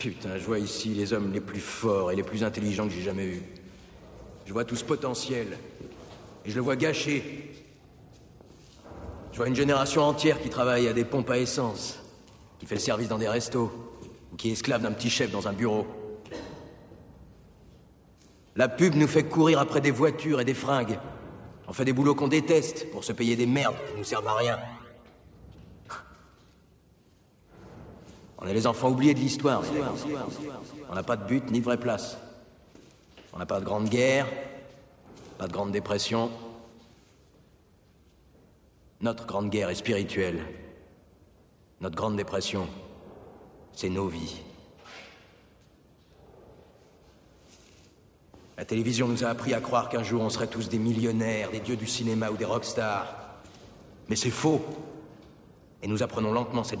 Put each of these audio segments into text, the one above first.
Putain, je vois ici les hommes les plus forts et les plus intelligents que j'ai jamais eus. Je vois tout ce potentiel. Et je le vois gâché. Je vois une génération entière qui travaille à des pompes à essence, qui fait le service dans des restos, ou qui est esclave d'un petit chef dans un bureau. La pub nous fait courir après des voitures et des fringues. On fait des boulots qu'on déteste pour se payer des merdes qui nous servent à rien. On est les enfants oubliés de l'histoire. On n'a pas de but ni de vraie place. On n'a pas de grande guerre, pas de grande dépression. Notre grande guerre est spirituelle. Notre grande dépression, c'est nos vies. La télévision nous a appris à croire qu'un jour on serait tous des millionnaires, des dieux du cinéma ou des rockstars. Mais c'est faux. Et nous apprenons lentement cette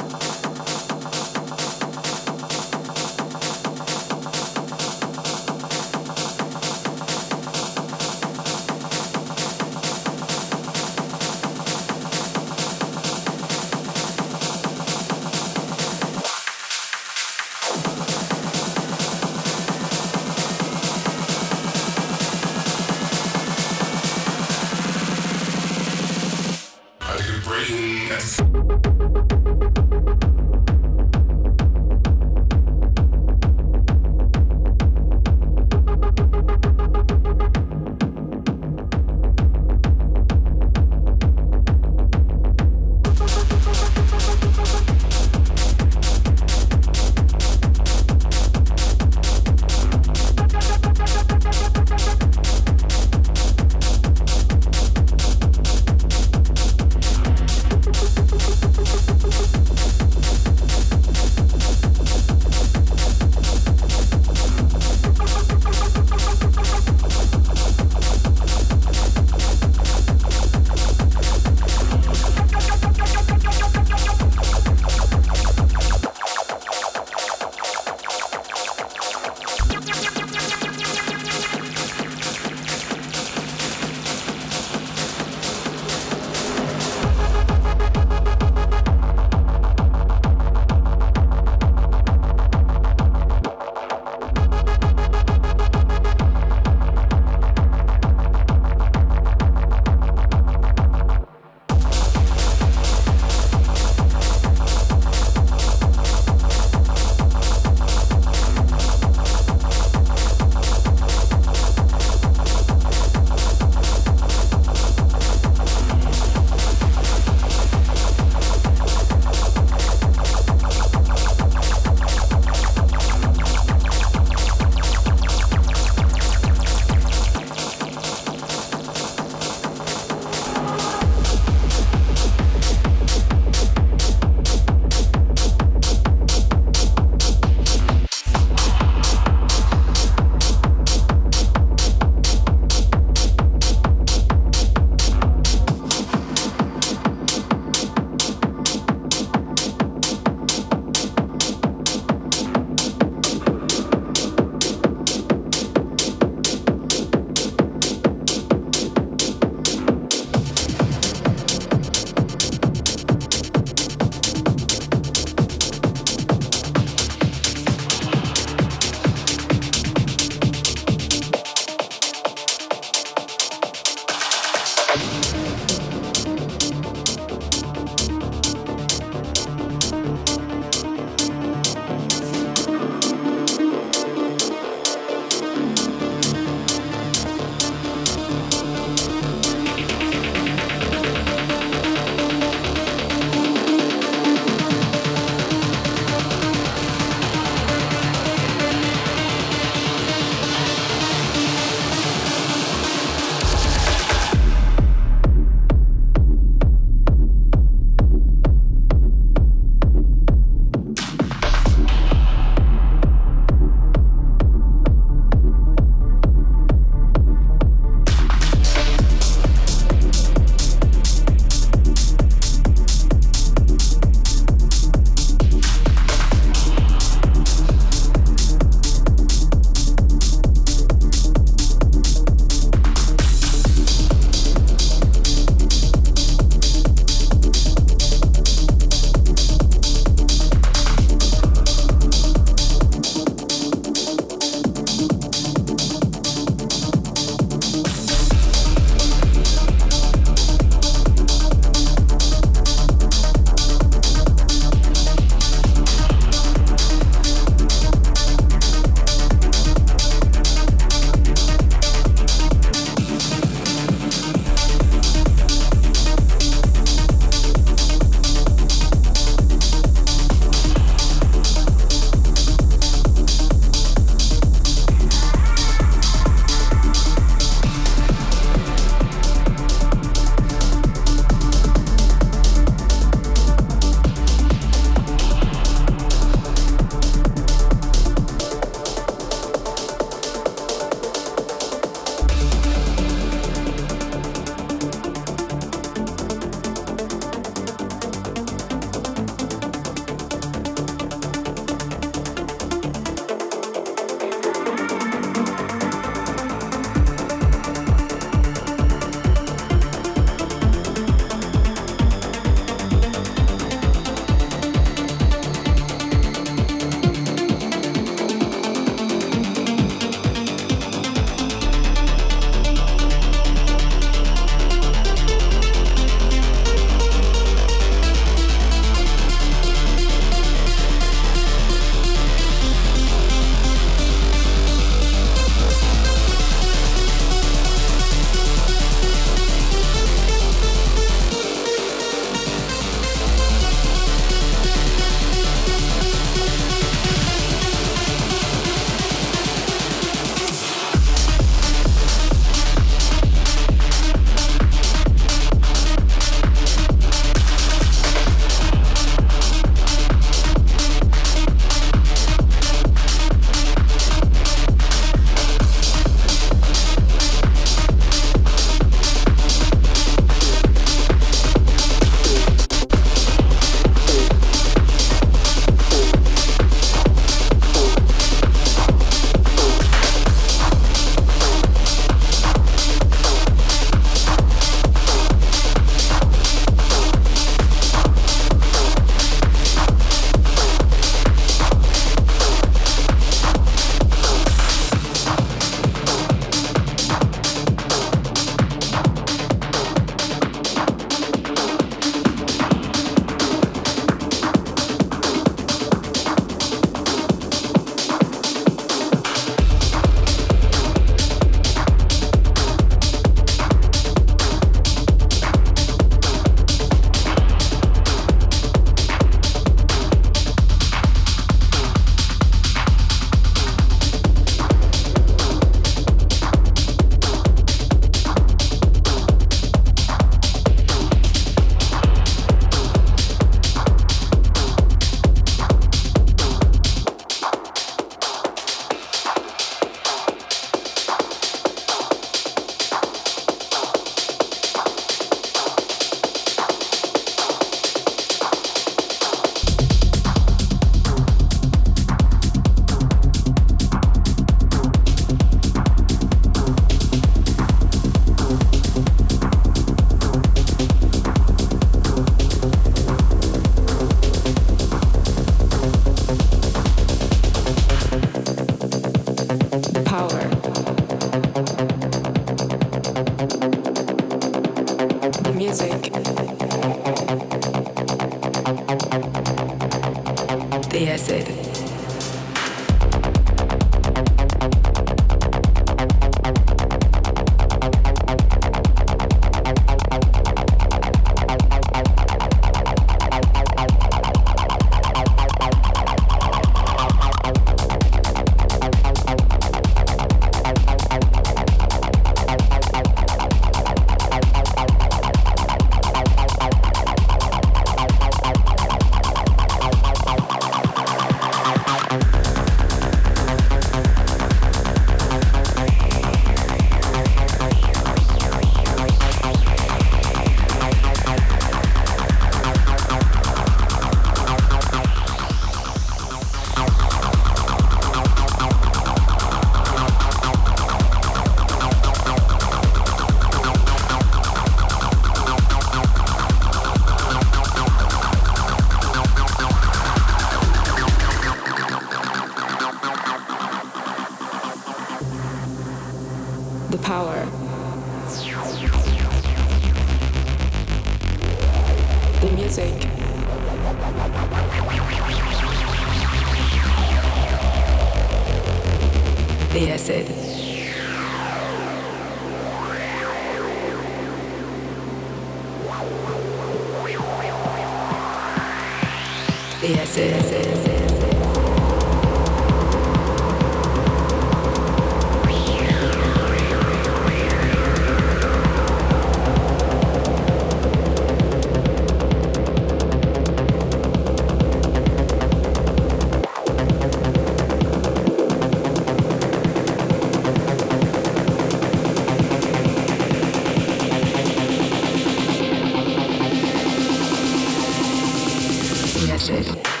message.